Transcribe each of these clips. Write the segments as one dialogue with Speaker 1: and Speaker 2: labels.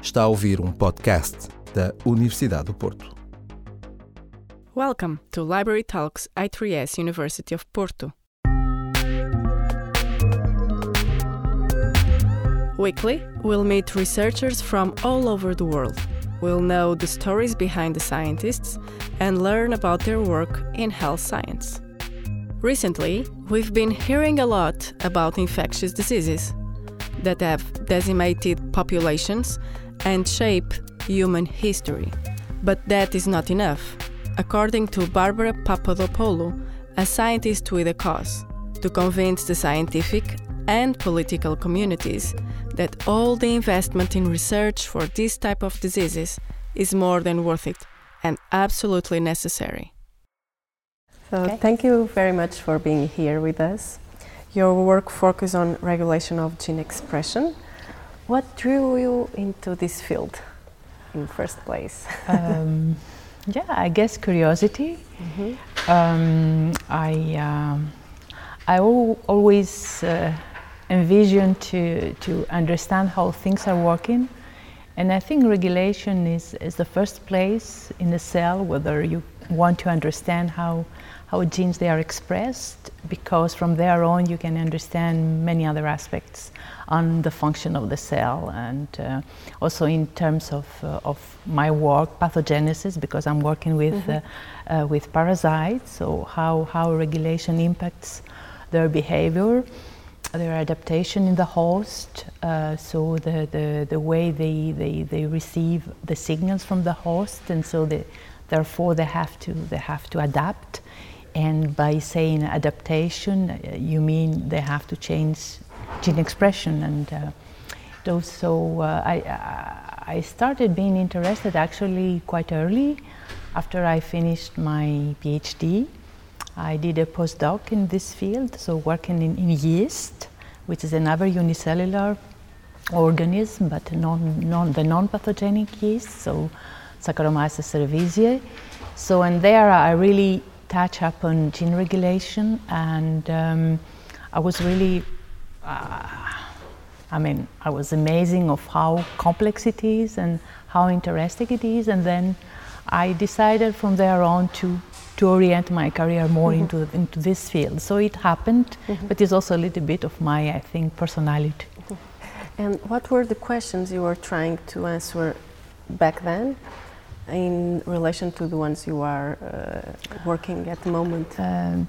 Speaker 1: Está a ouvir um podcast da Universidade do Porto.
Speaker 2: Welcome to Library Talks I3S University of Porto. Weekly, we'll meet researchers from all over the world. We'll know the stories behind the scientists and learn about their work in health science. Recently, we've been hearing a lot about infectious diseases that have decimated populations and shape human history. But that is not enough. According to Barbara Papadopoulou, a scientist with a cause, to convince the scientific and political communities that all the investment in research for this type of diseases is more than worth it and absolutely necessary.
Speaker 3: So
Speaker 4: Okay.
Speaker 3: thank you very much for being here with us. Your work focuses on regulation of gene expression. What drew you into this field in first place?
Speaker 4: um, yeah, I guess curiosity. Um, I um, I al- always uh, envision to to understand how things are working, and I think regulation is is the first place in the cell whether you want to understand how how genes they are expressed because from there on you can understand many other aspects on the function of the cell. And uh, also in terms of, uh, of my work pathogenesis because I'm working with uh, uh, with parasites. So how how regulation impacts their behavior their adaptation in the host uh, so the, the, the way they, they, they receive the signals from the host. And so they, therefore they have to they have to adapt and by saying adaptation uh, you mean they have to change gene expression and uh, those so uh, I, I I started being interested actually quite early after I finished my PhD I did a postdoc in this field, so working in, in yeast, which is another unicellular organism, but non, non, the non-pathogenic yeast, so Saccharomyces cerevisiae. So, and there I really touch up on gene regulation, and um, I was really, uh, I mean, I was amazing of how complex it is and how interesting it is, and then I decided from there on to to orient my career more into into this field. So it happened, but it's also a little bit of my, I think, personality.
Speaker 3: And what were the questions you were trying to answer back then in relation to the ones you are uh, working at the moment?
Speaker 4: Um,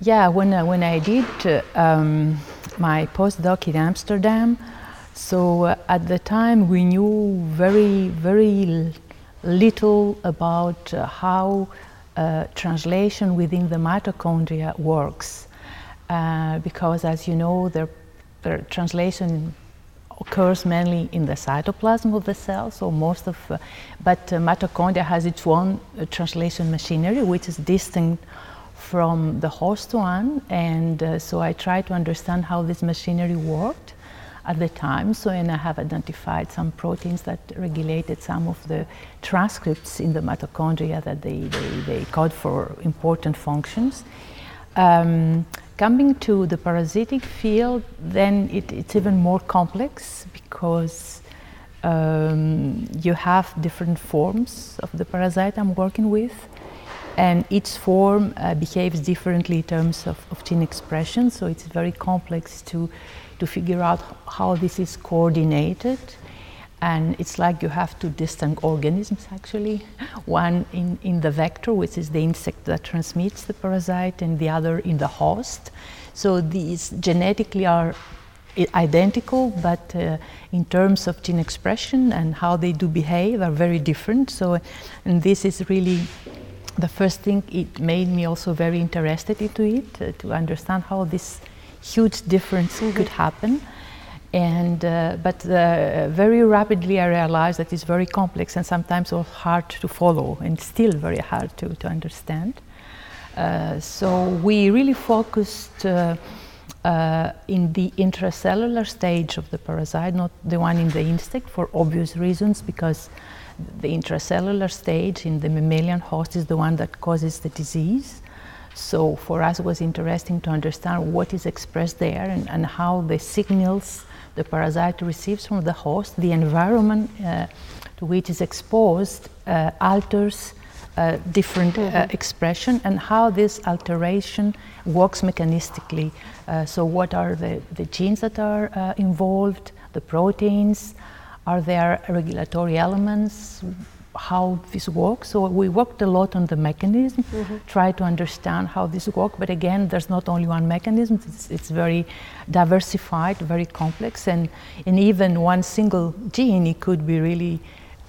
Speaker 4: yeah, when I, when I did uh, um, my postdoc in Amsterdam, so uh, at the time we knew very very little about uh, how uh, translation within the mitochondria works, uh, because as you know, the translation occurs mainly in the cytoplasm of the cell. So most of, uh, but uh, mitochondria has its own uh, translation machinery, which is distinct from the host one. And uh, so I tried to understand how this machinery worked at the time. So and I have identified some proteins that regulated some of the transcripts in the mitochondria that they, they, they code for important functions. Um, coming to the parasitic field, then it, it's even more complex because um, you have different forms of the parasite I'm working with, and each form uh, behaves differently in terms of, of gene expression. So it's very complex to to figure out how this is coordinated. And it's like you have two distinct organisms actually. One in, in the vector, which is the insect that transmits the parasite, and the other in the host. So these genetically are identical, but uh, in terms of gene expression and how they do behave are very different. So, and this is really the first thing it made me also very interested into it uh, to understand how this huge difference could happen. And uh, but uh, very rapidly I realized that it's very complex and sometimes also hard to follow and still very hard to, to understand. Uh, so we really focused uh, uh, in the intracellular stage of the parasite, not the one in the insect, for obvious reasons, because the intracellular stage in the mammalian host is the one that causes the disease. So for us, it was interesting to understand what is expressed there and, and how the signals the parasite receives from the host, the environment uh, to which is exposed uh, alters uh, different uh, mm-hmm. expression and how this alteration works mechanistically. Uh, so, what are the, the genes that are uh, involved, the proteins? Are there regulatory elements? How this works. So we worked a lot on the mechanism, mm-hmm. try to understand how this works. But again, there's not only one mechanism. It's, it's very diversified, very complex, and and even one single gene it could be really.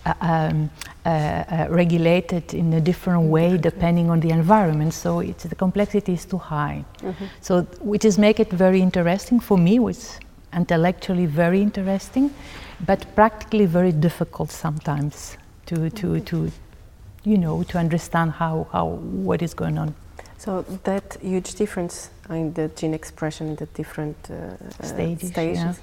Speaker 4: Uh, um, uh, uh, regulated in a different way depending on the environment. So it's, the complexity is too high. Mm-hmm. So which is make it very interesting for me. which intellectually very interesting, but practically very difficult sometimes to, to, to you know, to understand how, how what is going on.
Speaker 3: So that huge difference in the gene expression, in the different uh, uh stages, stages yeah.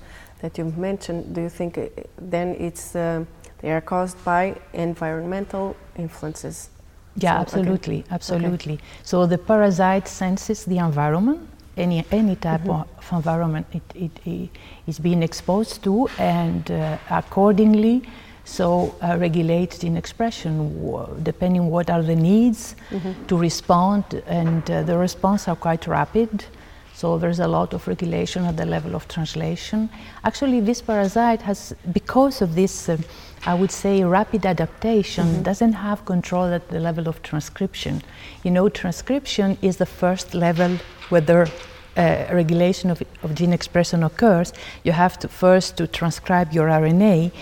Speaker 3: that you mentioned, do you think uh, then it's uh, they are caused by environmental influences?
Speaker 4: Yeah, so, absolutely, okay. absolutely. Okay. So the parasite senses the environment, any any type mm -hmm. of environment it, it, it is being exposed to, and uh, accordingly so uh, regulated in expression depending what are the needs mm-hmm. to respond and uh, the response are quite rapid so there's a lot of regulation at the level of translation actually this parasite has because of this uh, i would say rapid adaptation mm-hmm. doesn't have control at the level of transcription you know transcription is the first level whether uh, regulation of, of, gene expression occurs, you have to first to transcribe your RNA,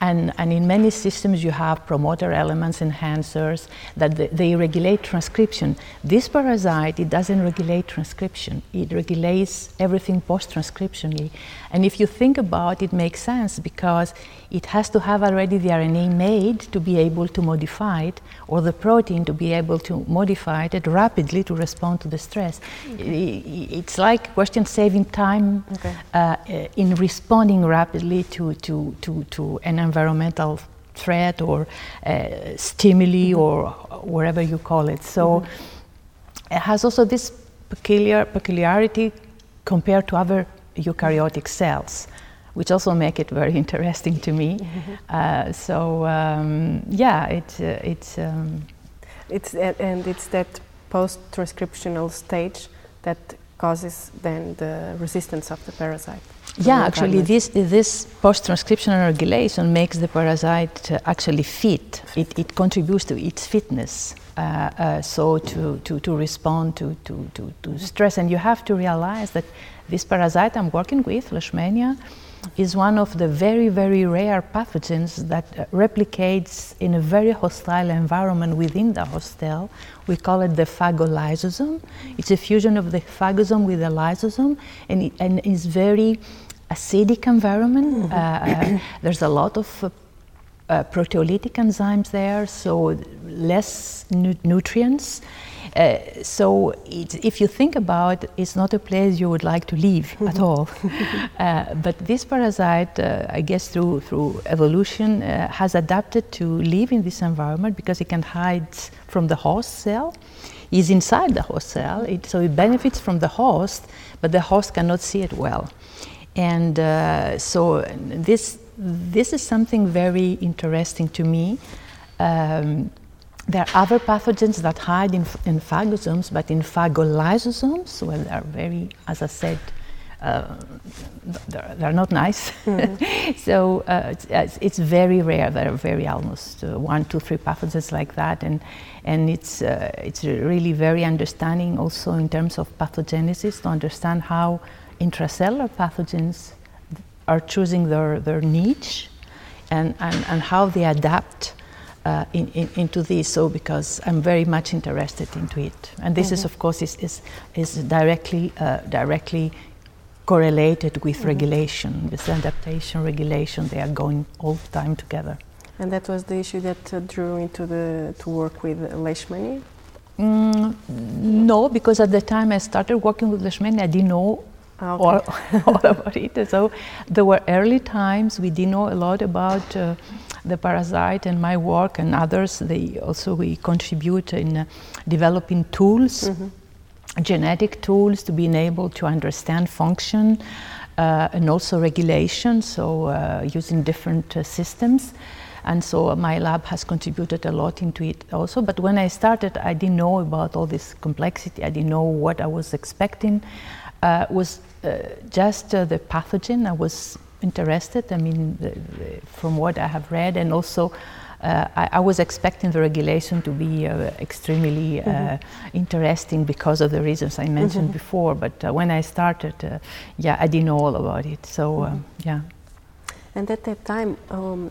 Speaker 4: and, and in many systems, you have promoter elements, enhancers, that they, they regulate transcription. This parasite, it doesn't regulate transcription. It regulates everything post-transcriptionally. And if you think about it, it makes sense because it has to have already the RNA made to be able to modify it, or the protein to be able to modify it rapidly to respond to the stress. Okay. It's like question saving time okay. uh, in responding rapidly to, to, to, to an environmental threat or uh, stimuli mm-hmm. or whatever you call it. So mm-hmm. it has also this peculiar peculiarity compared to other eukaryotic cells which also make it very interesting to me. Mm-hmm. Uh, so um, yeah, it, uh, it's um,
Speaker 3: it's and it's that post-transcriptional stage that causes then the resistance of the parasite.
Speaker 4: Yeah, actually, this this post-transcriptional regulation makes the parasite uh, actually fit. It, it contributes to its fitness. Uh, uh, so to, to, to respond to, to, to, to stress. And you have to realize that this parasite I'm working with, Leishmania, is one of the very, very rare pathogens that replicates in a very hostile environment within the host cell. We call it the phagolysosome. It's a fusion of the phagosome with the lysosome, and, it, and is very acidic environment. Mm-hmm. Uh, uh, there's a lot of uh, uh, proteolytic enzymes there, so less nu- nutrients. Uh, so if you think about it, it's not a place you would like to live at all. uh, but this parasite, uh, I guess through, through evolution, uh, has adapted to live in this environment because it can hide from the host cell. Is inside the host cell, it, so it benefits from the host, but the host cannot see it well. And uh, so this, this is something very interesting to me. Um, there are other pathogens that hide in, in phagosomes, but in phagolysosomes, well, they are very, as I said, uh, they're, they're, not nice. Mm-hmm. so uh, it's, it's, very rare. There are very almost uh, one, two, three pathogens like that, and and it's uh, it's really very understanding also in terms of pathogenesis to understand how intracellular pathogens are choosing their, their niche and, and, and how they adapt uh, in, in, into this. So, because I'm very much interested into it, and this mm-hmm. is, of course, is is, is directly uh, directly correlated with mm-hmm. regulation, with adaptation, regulation. They are going all the time together.
Speaker 3: And that was the issue that uh, drew into the to work with Leishmania.
Speaker 4: Mm, no, because at the time I started working with Leishmania, I didn't know
Speaker 3: okay. all,
Speaker 4: all, about it. So there were early times we didn't know a lot about uh, the parasite and my work and others. They also we contribute in uh, developing tools, mm-hmm. genetic tools to be able to understand function. uh, and also regulation, so uh, using different uh, systems. And so my lab has contributed a lot into it also. But when I started, I didn't know about all this complexity. I didn't know what I was expecting. Uh, was uh, just uh, the pathogen. I was interested. I mean, the, the, from what I have read, and also uh, I, I, was expecting the regulation to be uh, extremely uh, mm-hmm. interesting because of the reasons I mentioned mm-hmm. before. But uh, when I started, uh, yeah, I didn't know all about it. So, um, mm-hmm. yeah.
Speaker 3: And at that time, um,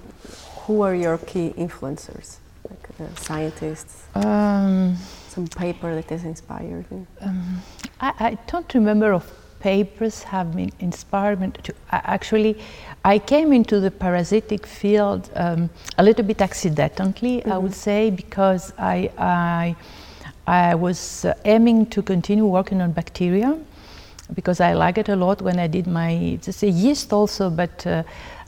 Speaker 3: who are your key influencers, like scientists? Um, Some paper that has inspired you? Um,
Speaker 4: I, I don't remember of papers have been inspired me to actually I came into the parasitic field um, a little bit accidentally mm-hmm. I would say because I I, I was uh, aiming to continue working on bacteria because I like it a lot when I did my just a yeast also but uh,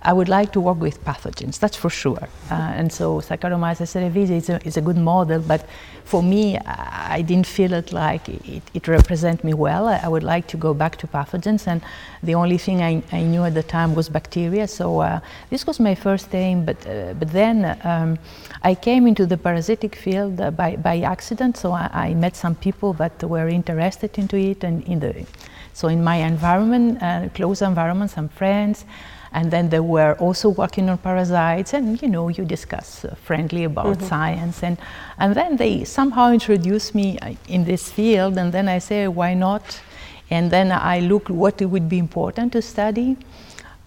Speaker 4: I would like to work with pathogens, that's for sure. Uh, and so Saccharomyces cerevisiae is a, is a good model, but for me, I didn't feel it like it, it represents me well. I, I, would like to go back to pathogens, and the only thing I, I knew at the time was bacteria. So uh, this was my first aim, but, uh, but then um, I came into the parasitic field uh, by, by accident. So I, I, met some people that were interested into it, and in the so in my environment, uh, close environment, some friends and then they were also working on parasites and you know you discuss uh, friendly about mm-hmm. science. And and then they somehow introduce me uh, in this field. And then i say why not? And then i look what would be important to study.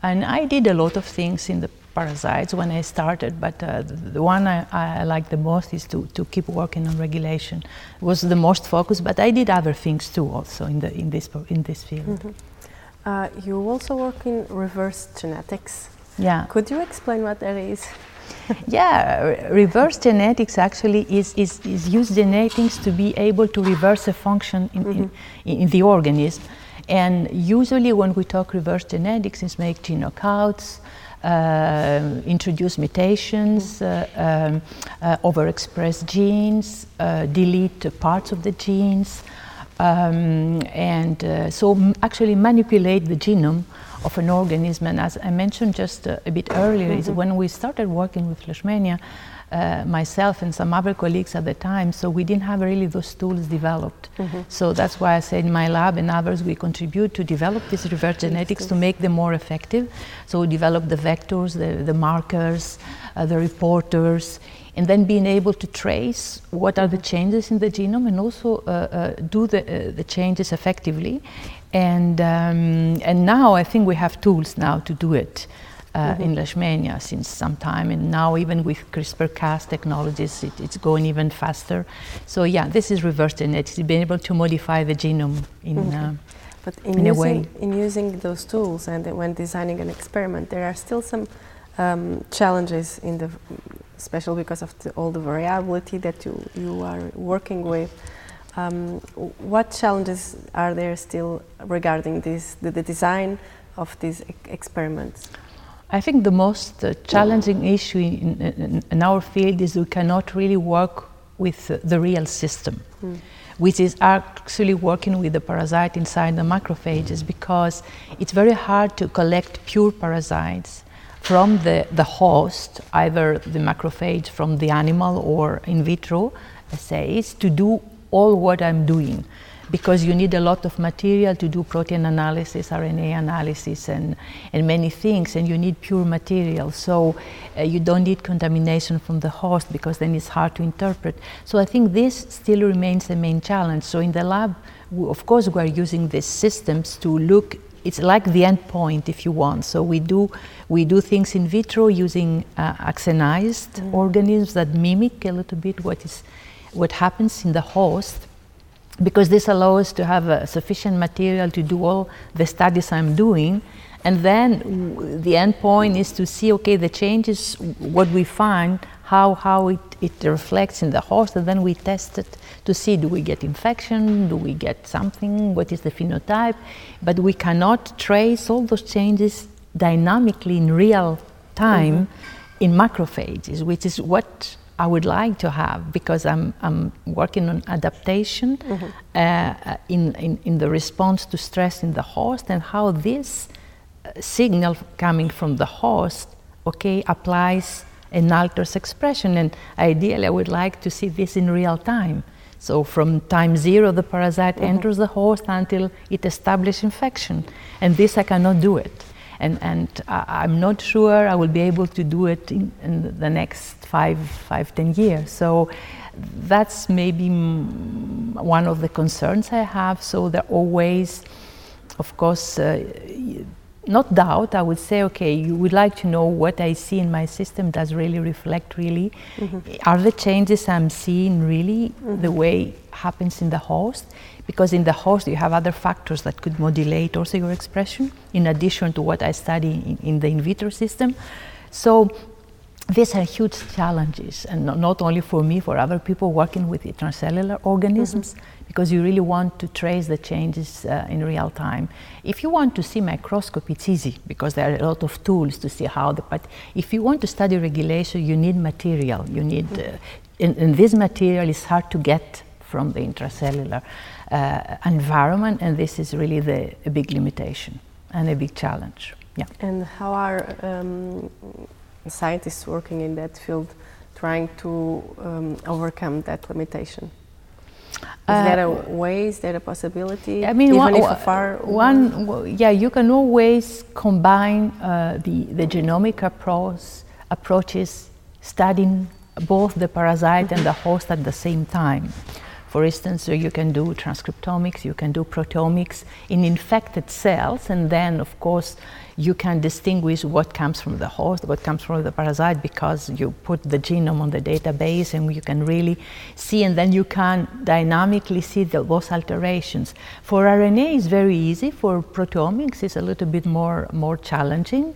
Speaker 4: And i did a lot of things in the parasites when i started. But uh, the one I, I like the most is to, to keep working on regulation. It was the most focused but i did other things too also in, the, in, this, in this field. Mm-hmm.
Speaker 3: Uh, you also work in reverse genetics.
Speaker 4: Yeah.
Speaker 3: Could you explain what that is?
Speaker 4: yeah, reverse genetics actually is, is, is use genetics to be able to reverse a function in, mm-hmm. in, in, the organism. And usually, when we talk reverse genetics, is make gene knockouts, uh, introduce mutations, mm-hmm. uh, um, uh, overexpress genes, uh, delete parts of the genes. Um, and uh, so m- actually manipulate the genome of an organism. And as I mentioned just uh, a bit earlier, mm-hmm. is when we started working with Leishmania, uh, myself and some other colleagues at the time, so we didn't have really those tools developed. Mm-hmm. So that's why I said in my lab and others, we contribute to develop these reverse genetics to make them more effective. So we develop the vectors, the, the markers, uh, the reporters, and then being able to trace what are the changes in the genome and also uh, uh, do the, uh, the changes effectively. And, um, and now I think we have tools now to do it. Uh, mm-hmm. in Leishmania since some time, and now even with CRISPR-Cas technologies, it, it's going even faster. So yeah, this is reverse genetics, being able to modify the genome in, mm-hmm. uh,
Speaker 3: but in, in using, a way. In using those tools and when designing an experiment, there are still some um, challenges in the especially because of the, all the variability that you, you are working with. Um, what challenges are there still regarding this, the, the design of these e experiments?
Speaker 4: I think the most uh, challenging issue in, in, in, our field is we cannot really work with uh, the real system, mm. which is actually working with the parasite inside the macrophages because it's very hard to collect pure parasites from the, the host, either the macrophage from the animal or in vitro assays, to do all what I'm doing. Because you need a lot of material to do protein analysis, RNA analysis, and, and many things, and you need pure material. So uh, you don't need contamination from the host because then it's hard to interpret. So I think this still remains the main challenge. So in the lab, of course, we are using these systems to look it's like the endpoint if you want. So we do we do things in vitro using uh, axenized mm. organisms that mimic a little bit what is what happens in the host, because this allows us to have uh, sufficient material to do all the studies I'm doing. And then w- the endpoint is to see, okay, the changes, what we find, how, how it, it reflects in the host, and then we test it to see do we get infection, do we get something, what is the phenotype. But we cannot trace all those changes dynamically in real time mm-hmm. in macrophages, which is what I would like to have because I'm, I'm working on adaptation mm-hmm. uh, in, in, in the response to stress in the host and how this signal coming from the host, okay, applies and alters expression. And ideally, I would like to see this in real time. So from time zero, the parasite mm-hmm. enters the host until it establishes infection. And this I cannot do it. And, and I'm not sure I will be able to do it in, in the next five, five, ten years. So that's maybe one of the concerns I have. So there are always, of course, uh, not doubt, I would say, okay, you would like to know what I see in my system does really reflect really. Mm-hmm. Are the changes I'm seeing really mm-hmm. the way happens in the host? Because in the host you have other factors that could modulate also your expression, in addition to what I study in, in the in vitro system. So these are huge challenges, and not only for me, for other people working with transcellular organisms. Mm-hmm because you really want to trace the changes uh, in real time. If you want to see microscopy, it's easy because there are a lot of tools to see how the. But if you want to study regulation, you need material. You need, uh, and, and, this material is hard to get from the intracellular uh, environment, and this is really the a big limitation and a big challenge. Yeah.
Speaker 3: And how are um, scientists working in that field trying to um, overcome that limitation? Is uh, there a way? Is there a possibility? I mean, even one, if far
Speaker 4: one, yeah, you can always combine uh, the the genomic approach approaches, studying both the parasite and the host at the same time. For instance, so you can do transcriptomics, you can do proteomics in infected cells, and then, of course, you can distinguish what comes from the host, what comes from the parasite, because you put the genome on the database and you can really see, and then you can dynamically see the, those alterations. For RNA, it's very easy. For proteomics, it's a little bit more, more challenging.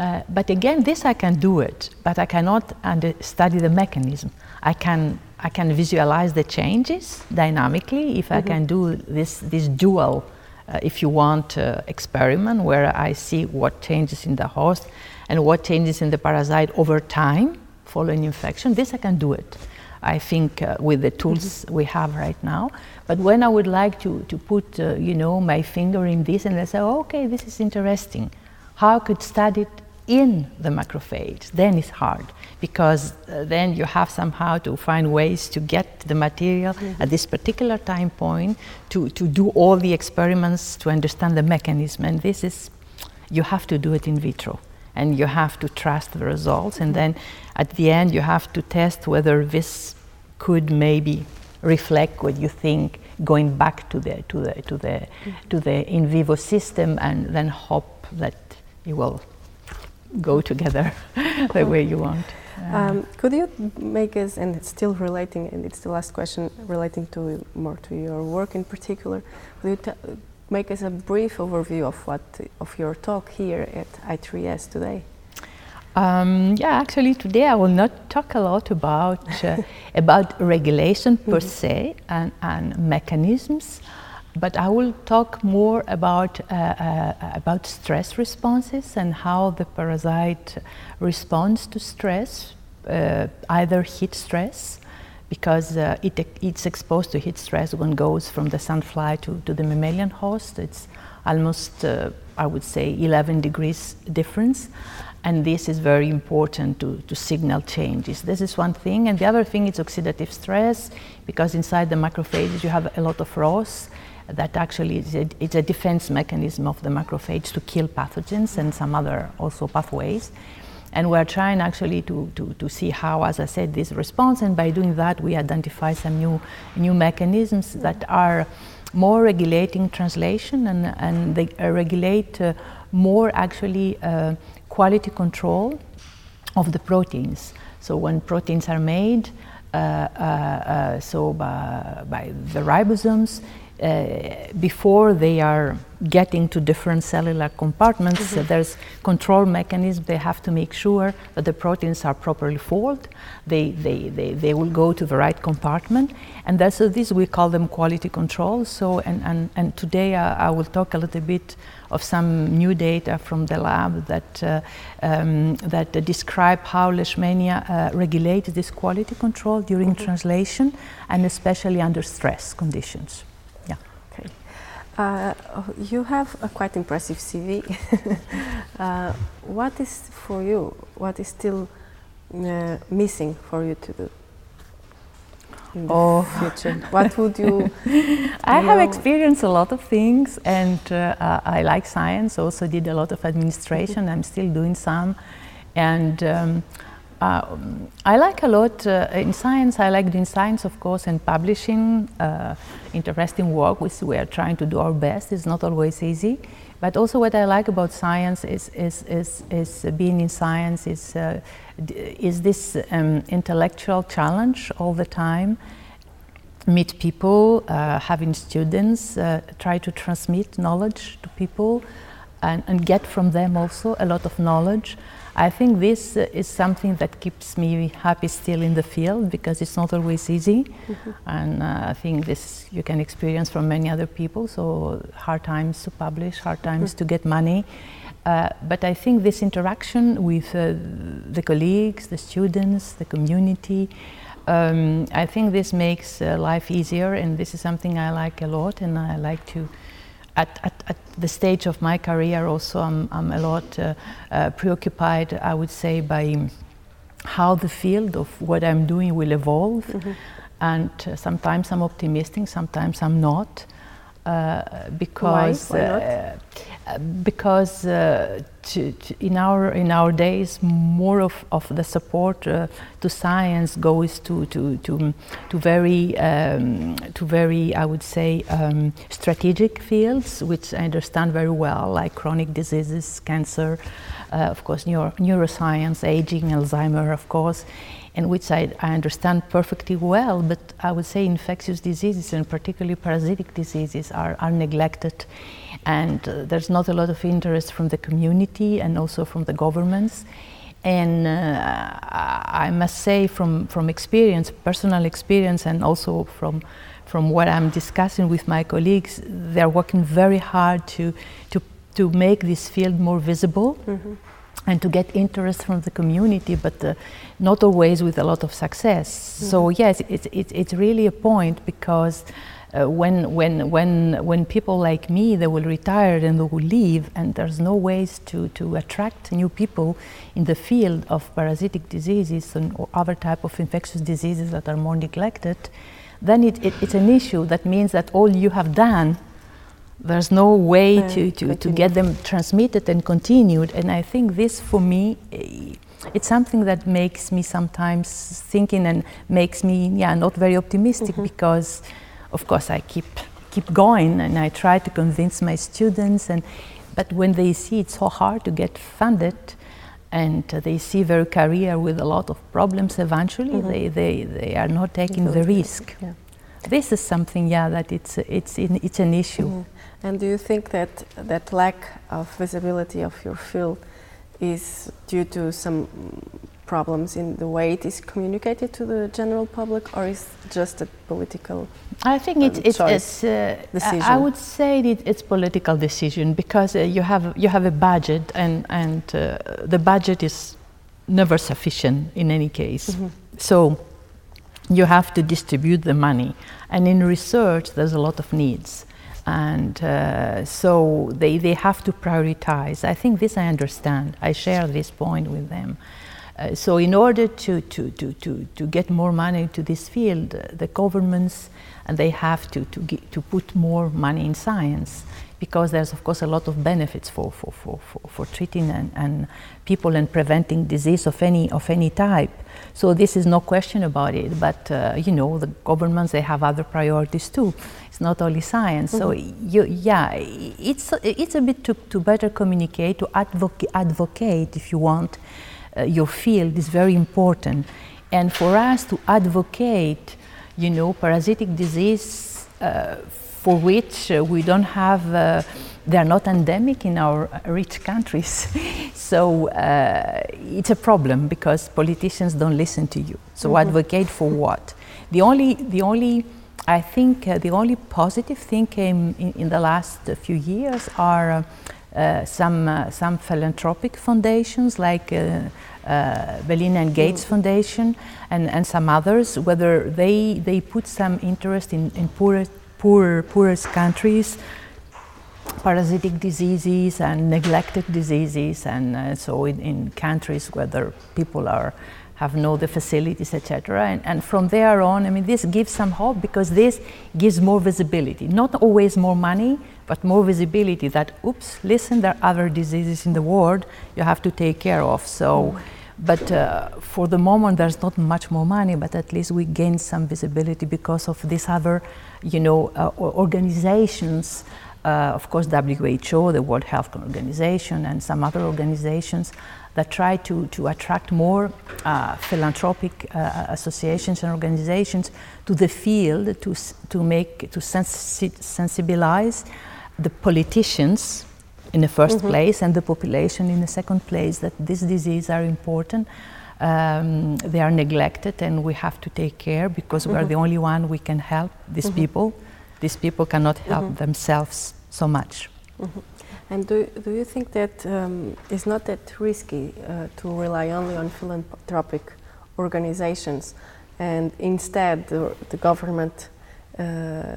Speaker 4: Uh, but again, this I can do it, but I cannot under- study the mechanism. I can I can visualize the changes dynamically if mm-hmm. I can do this this dual uh, if you want, uh, experiment where I see what changes in the host and what changes in the parasite over time following infection. This I can do it. I think uh, with the tools mm-hmm. we have right now. But when I would like to, to put, uh, you know, my finger in this and I say, oh, okay, this is interesting. How I could study it in the macrophage, then it's hard because uh, then you have somehow to find ways to get the material mm-hmm. at this particular time point to, to do all the experiments to understand the mechanism. And this is, you have to do it in vitro and you have to trust the results. And then at the end, you have to test whether this could maybe reflect what you think going back to the, to the, to the, mm-hmm. to the in vivo system and then hope that it will go together the way you want.
Speaker 3: Um, could you make us, and it's still relating, and it's the last question relating to more to your work in particular. Could you make us a brief overview of what of your talk here at I3S today?
Speaker 4: Um, yeah, actually, today I will not talk a lot about uh, about regulation per mm -hmm. se and, and mechanisms. But I will talk more about, uh, uh, about stress responses and how the parasite responds to stress, uh, either heat stress, because uh, it, it's exposed to heat stress when goes from the sandfly to, to the mammalian host. It's almost, uh, I would say, 11 degrees difference. And this is very important to, to signal changes. This is one thing. And the other thing is oxidative stress, because inside the macrophages you have a lot of ROS that actually is a, it's a defense mechanism of the macrophage to kill pathogens and some other also pathways. And we're trying actually to, to, to see how, as I said, this response, and by doing that, we identify some new, new mechanisms that are more regulating translation and, and they uh, regulate uh, more actually uh, quality control of the proteins. So when proteins are made, uh, uh, uh, so by, by, the ribosomes, before they are getting to different cellular compartments, mm-hmm. there's control mechanisms. They have to make sure that the proteins are properly folded. They, they, they, they will go to the right compartment. And that's, so this we call them quality control. So, and, and, and today uh, I will talk a little bit of some new data from the lab that, uh, um, that uh, describe how Leishmania uh, regulates this quality control during mm-hmm. translation and especially under stress conditions.
Speaker 3: Uh, you have a quite impressive CV. uh, what is for you? What is still uh, missing for you to do? In the oh. future, what would you?
Speaker 4: I have experienced a lot of things, and uh, I like science. Also, did a lot of administration. I'm still doing some, and. Um, uh, I like a lot uh, in science. I like doing science, of course, and publishing uh, interesting work. Which we are trying to do our best. It's not always easy, but also what I like about science is is is, is being in science is uh, is this um, intellectual challenge all the time. Meet people, uh, having students, try to transmit knowledge to people, and, and get from them also a lot of knowledge. I think this uh, is something that keeps me happy still in the field because it's not always easy, mm-hmm. and uh, I think this you can experience from many other people. So hard times to publish, hard times mm-hmm. to get money. Uh, but I think this interaction with uh, the colleagues, the students, the community, um, I think this makes uh, life easier, and this is something I like a lot, and I like to at, at, at, the stage of my career also I'm, I'm a lot uh, uh, preoccupied I would say by how the field of what I'm doing will evolve mm-hmm. and uh, sometimes I'm optimistic sometimes I'm not uh, because
Speaker 3: Why? Why uh,
Speaker 4: because uh, to, to in our in our days more of, of the support uh, to science goes to to to, to very um, to very I would say um, strategic fields which I understand very well like chronic diseases cancer uh, of course neuro, neuroscience aging Alzheimer of course and which I, I, understand perfectly well, but I would say infectious diseases and particularly parasitic diseases are, are neglected. And uh, there's not a lot of interest from the community and also from the governments. And uh, I must say, from, from experience, personal experience, and also from, from what I'm discussing with my colleagues, they're working very hard to, to, to make this field more visible. Mm-hmm and to get interest from the community, but uh, not always with a lot of success. Mm-hmm. So yes, it's, it's, it's really a point because uh, when, when, when, when people like me, they will retire and they will leave, and there's no ways to, to attract new people in the field of parasitic diseases and or other type of infectious diseases that are more neglected, then it, it, it's an issue. That means that all you have done there's no way uh, to, to, to get them transmitted and continued. And I think this, for me, eh, it's something that makes me sometimes thinking and makes me, yeah, not very optimistic mm-hmm. because, of course, I keep keep going and I try to convince my students. And but when they see it's so hard to get funded, and they see their career with a lot of problems, eventually mm-hmm. they, they they are not taking the risk. Yeah. This is something, yeah, that it's it's in, it's an issue. Mm-hmm.
Speaker 3: And do you think that that lack of visibility of your field is due to some problems in the way it is communicated to the general public, or is just a political?
Speaker 4: I think it's, um, it's, it's uh, decision. I would say it, it's political decision because uh, you have you have a budget, and and uh, the budget is never sufficient in any case. Mm-hmm. So you have to distribute the money, and in research there's a lot of needs and uh, so they, they have to prioritize. I think this I understand. I share this point with them. Uh, so in order to, to, to, to, to get more money to this field, uh, the governments and they have to, to, get, to put more money in science because there's of course a lot of benefits for, for, for, for, for treating and, and people and preventing disease of any, of any type. So this is no question about it. But uh, you know, the governments they have other priorities too. It's not only science. Mm-hmm. So you, yeah, it's it's a bit to, to better communicate, to advocate, advocate if you want. Uh, your field is very important, and for us to advocate, you know, parasitic disease uh, for which uh, we don't have uh, they are not endemic in our rich countries. so uh, it's a problem because politicians don't listen to you. So mm-hmm. advocate for what? The only, the only, I think, uh, the only positive thing came in, in the last few years are uh, uh some uh, some philanthropic foundations like. Uh, Melinda and Gates mm. Foundation and, and some others, whether they, they put some interest in, in poor, poor, poorest countries parasitic diseases and neglected diseases, and uh, so in, in, countries where people are have no the facilities, etc. And, and, from there on, I mean, this gives some hope because this gives more visibility. Not always more money, but more visibility. That oops, listen, there are other diseases in the world you have to take care of. So. But uh, for the moment, there's not much more money, but at least we gain some visibility because of these other, you know, uh, organizations uh, of course, WHO, the World Health Organization, and some other organizations that try to, to attract more uh, philanthropic uh, associations and organizations to the field to, to make to sensi- sensibilize the politicians in the 1st mm-hmm. place and the population in the second place that this disease are important. Um, they are neglected and we have to take care because mm-hmm. we are the only one we can help these mm-hmm. people these people cannot help mm-hmm. themselves so much.
Speaker 3: Mm-hmm. And do, do you think that um, it's not that risky uh, to rely only on philanthropic organizations and instead the, the government uh,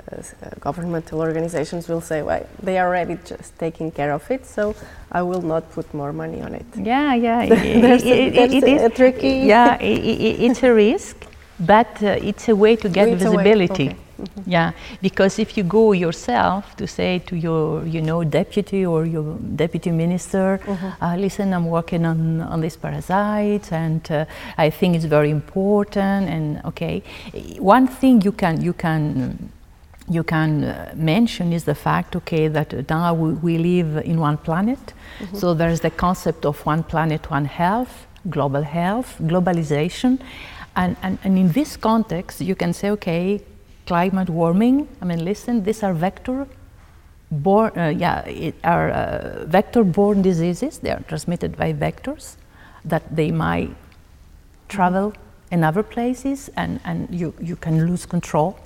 Speaker 3: governmental organizations will say, well, they are already just taking care of it, so I will not put more money on it.
Speaker 4: Yeah, yeah,
Speaker 3: there's, it, a, it, it is a tricky.
Speaker 4: Yeah, it's a risk, but uh, it's a way to get visibility. Okay. Mm-hmm. Yeah, because if you go yourself to say to your, you know, deputy or your deputy minister, mm-hmm. uh, listen, I'm working on, on this parasite, and uh, I think it's very important. And okay, one thing you can you can you can uh, mention is the fact, okay, that now we, we live in one planet, mm-hmm. so there's the concept of one planet, one health, global health, globalization. And, and, and in this context, you can say, okay, climate warming. I mean, listen, these are vector born, uh, yeah, it are uh, vector-borne diseases. They are transmitted by vectors that they might travel in other places, and, and you, you can lose control.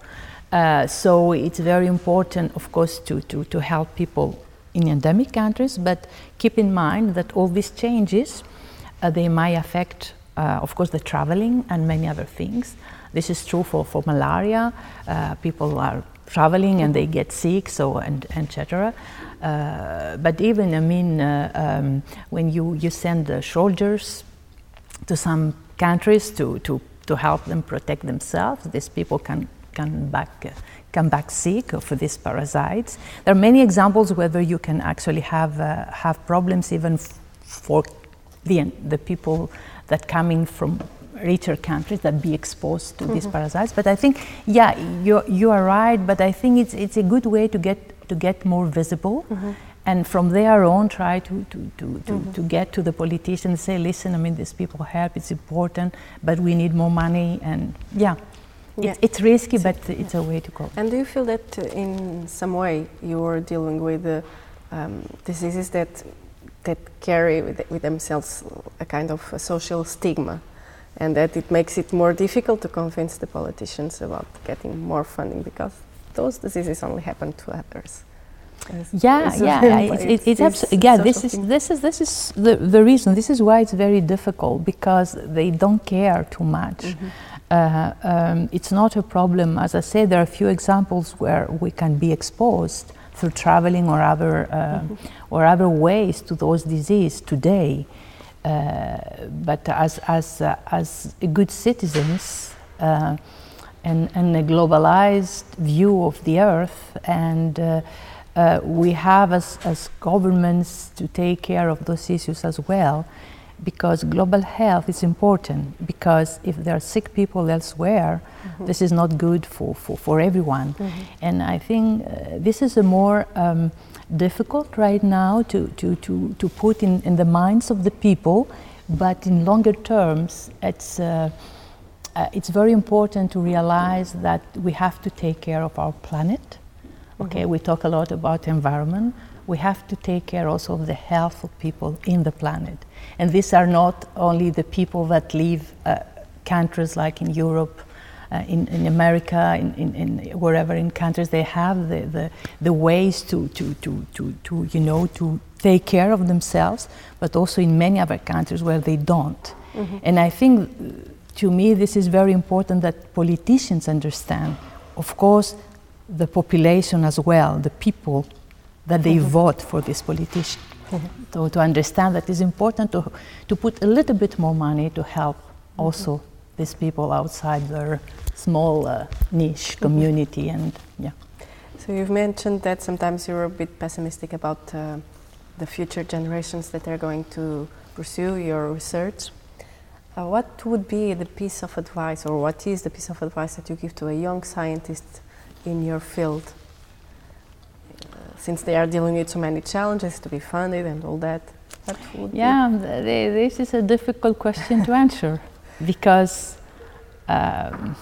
Speaker 4: Uh, so it's very important, of course, to, to, to help people in endemic countries, but keep in mind that all these changes, uh, they might affect, uh, of course, the traveling and many other things. This is true for, for malaria. Uh, people are traveling and they get sick, so and etc. Uh, but even, I mean, uh, um, when you, you send soldiers to some countries to, to, to help them protect themselves, these people can come back, come back sick of these parasites. There are many examples whether you can actually have, uh, have problems even for the, the people that coming from richer countries that be exposed to mm-hmm. these parasites. But I think, yeah, you you are right. But I think it's it's a good way to get to get more visible. Mm-hmm. And from there on, try to, to, to, to, mm-hmm. to get to the politicians, say, listen, I mean, these people help, it's important, but we need more money. And yeah, yeah. It's, it's risky, but it's a way to go.
Speaker 3: And do you feel that uh, in some way you're dealing with the um, diseases that that carry with, with, themselves a kind of a social stigma? And that it makes it more difficult to convince the politicians about getting more funding because those diseases only happen to others.
Speaker 4: yeah, yeah, it's, it's, it's absolutely yeah. This is this is this is the the reason. This is why it's very difficult because they don't care too much. Mm-hmm. Uh, um, it's not a problem. As I said, there are a few examples where we can be exposed through traveling or other uh, mm-hmm. or other ways to those diseases today. Uh, but as, as, uh, as good citizens uh, and, and a globalized view of the earth and uh, we have as, as governments to take care of those issues as well because global health is important because if there are sick people elsewhere mm-hmm. this is not good for, for, for everyone mm-hmm. and i think uh, this is a more um, difficult right now to, to, to, to put in, in the minds of the people, but in longer terms, it's, uh, uh, it's very important to realize that we have to take care of our planet. Okay, mm-hmm. we talk a lot about environment. We have to take care also of the health of people in the planet. And these are not only the people that live uh, countries like in Europe uh, in, in America, in, in, in, wherever in countries, they have the, the, the ways to, to, to, to, to, you know, to take care of themselves, but also in many other countries where they don't. Mm-hmm. And I think, to me, this is very important that politicians understand. Of course, the population as well, the people that they mm-hmm. vote for this politician. Mm-hmm. So to understand that it's important to, to put a little bit more money to help mm-hmm. also these people outside their small uh, niche mm-hmm. community and yeah.
Speaker 3: So you've mentioned that sometimes you're a bit pessimistic about uh, the future generations that are going to pursue your research. Uh, what would be the piece of advice, or what is the piece of advice that you give to a young scientist in your field? Uh, since they are dealing with so many challenges to be funded and all that, what would
Speaker 4: yeah, this is a difficult question to answer because um,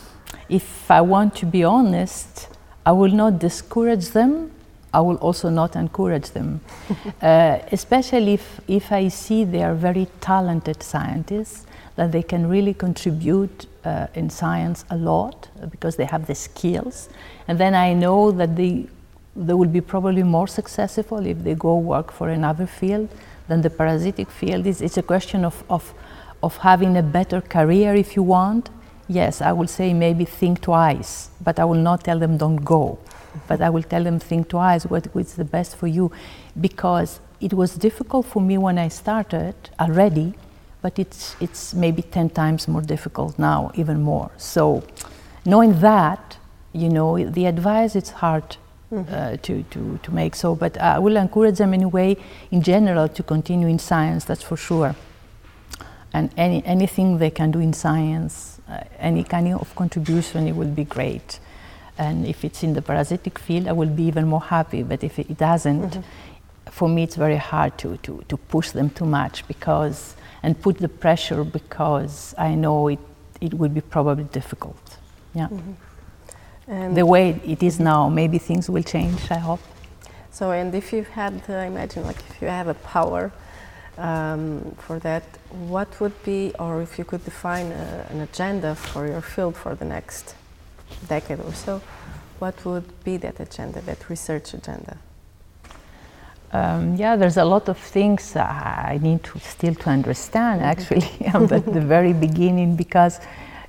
Speaker 4: if I want to be honest, I will not discourage them. I will also not encourage them, uh, especially if, if I see they are very talented scientists, that they can really contribute uh, in science a lot because they have the skills. And then I know that they, they will be probably more successful if they go work for another field than the parasitic field. It's, it's a question of, of, of having a better career if you want yes, I will say maybe think twice, but I will not tell them don't go. But I will tell them think twice what is the best for you, because it was difficult for me when I started already, but it's it's maybe ten times more difficult now, even more. So, knowing that, you know, the advice it's hard Mm-hmm. Uh, to, to, to make so. But I will encourage them anyway, in general, to continue in science, that's for sure. And any, anything they can do in science, uh, any kind of contribution, it will be great. And if it's in the parasitic field, I will be even more happy. But if it doesn't, mm-hmm. for me, it's very hard to, to, to push them too much because, and put the pressure because I know it, it will be probably difficult. Yeah. Mm-hmm. the way it is now, maybe things will change, I hope.
Speaker 3: So, and if you had, uh, imagine, like if you have a power um, for that, what would be, or if you could define a, an agenda for your field for the next decade or so, what would be that agenda, that research agenda?
Speaker 4: Um, yeah, there's a lot of things I need to still to understand. Mm-hmm. Actually, I'm at the very beginning because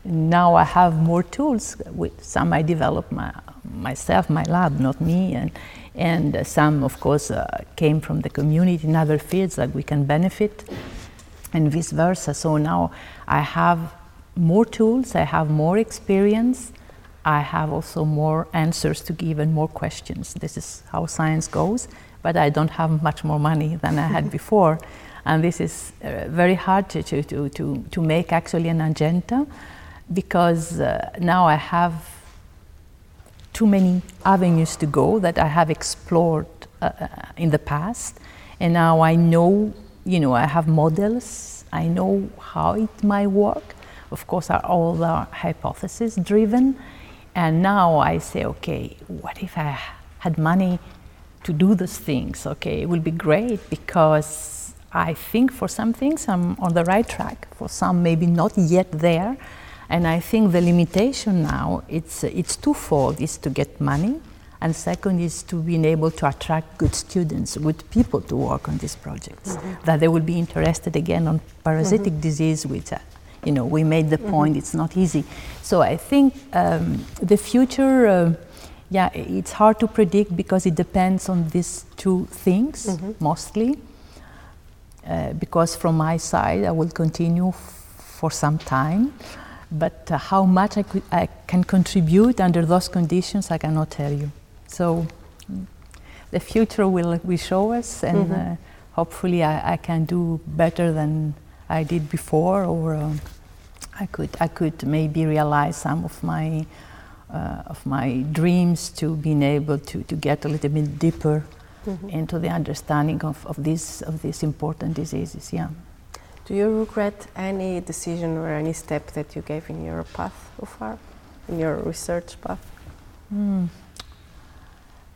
Speaker 4: now I have more tools. With some I developed my, myself, my lab, not me, and and uh, some, of course, uh, came from the community in other fields that we can benefit, and vice versa. So now I have more tools, I have more experience, I have also more answers to give and more questions. This is how science goes, but I don't have much more money than I had before. And this is uh, very hard to, to, to, to, make actually an agenda because uh, now I have too many avenues to go that I have explored uh, uh, in the past, and now I know, you know, I have models. I know how it might work. Of course, are all the hypothesis driven, and now I say, okay, what if I had money to do those things? Okay, it will be great because I think for some things I'm on the right track. For some, maybe not yet there and I think the limitation now it's it's twofold: is to get money, and second is to be able to attract good students, good people to work on these projects. Mm-hmm. That they will be interested again on parasitic mm-hmm. disease, which uh, you know we made the mm-hmm. point. It's not easy. So I think um, the future. Uh, yeah, it's hard to predict because it depends on these two things mm-hmm. mostly. Uh, because from my side, I will continue f- for some time. But uh, how much I, could, I can contribute under those conditions, I cannot tell you. So the future will, will show us, and mm-hmm. uh, hopefully I, I, can do better than I did before, or uh, I could I could maybe realize some of my uh, of my dreams to being able to, to get a little bit deeper mm-hmm. into the understanding of, of these of these important diseases. Yeah.
Speaker 3: Do you regret any decision or any step that you gave in your path so far, in your research path? Mm.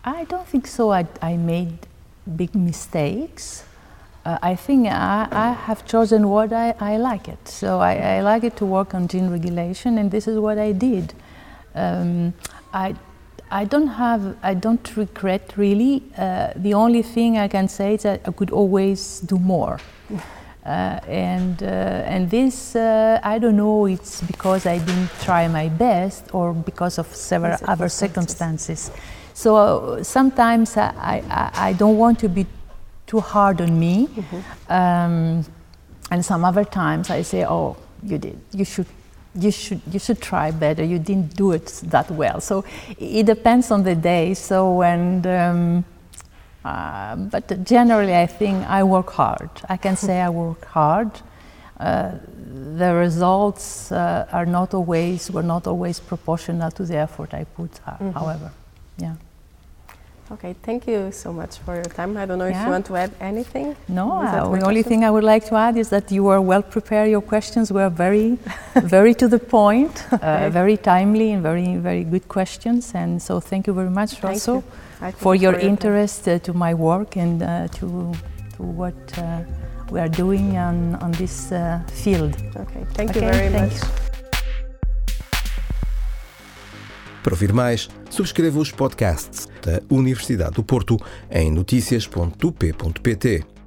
Speaker 4: I don't think so. I, I made big mistakes. Uh, I think I, I, have chosen what I, I like it. So I, I, like it to work on gene regulation, and this is what I did. Um, I, I don't have, I don't regret really. Uh, the only thing I can say is that I could always do more. Uh, and uh, and this uh, I don't know it's because I didn't try my best or because of several other circumstances. So uh, sometimes I, I, I, don't want to be too hard on me. Mm-hmm. Um, and some other times I say, oh, you did, you should you should you should try better. You didn't do it that well. So it depends on the day. So and um, uh, but generally, I think I work hard. I can say I work hard. Uh, the results uh, are not always were not always proportional to the effort I put. Mm-hmm. However, yeah.
Speaker 3: Okay, thank you so much for your time. I don't know yeah. if you want to add anything.
Speaker 4: No, uh, the only thing I would like to add is that you were well prepared. Your questions were very, very to the point, uh, uh, very timely, and very, very good questions. And so, thank you very much, thank also, you. For your interest uh, to my work and uh, to to what uh, we are doing on on this field.
Speaker 3: Okay, thank okay, you very much. You.
Speaker 1: Para ouvir mais, subscreva os podcasts da Universidade do Porto em notícias.up.pt.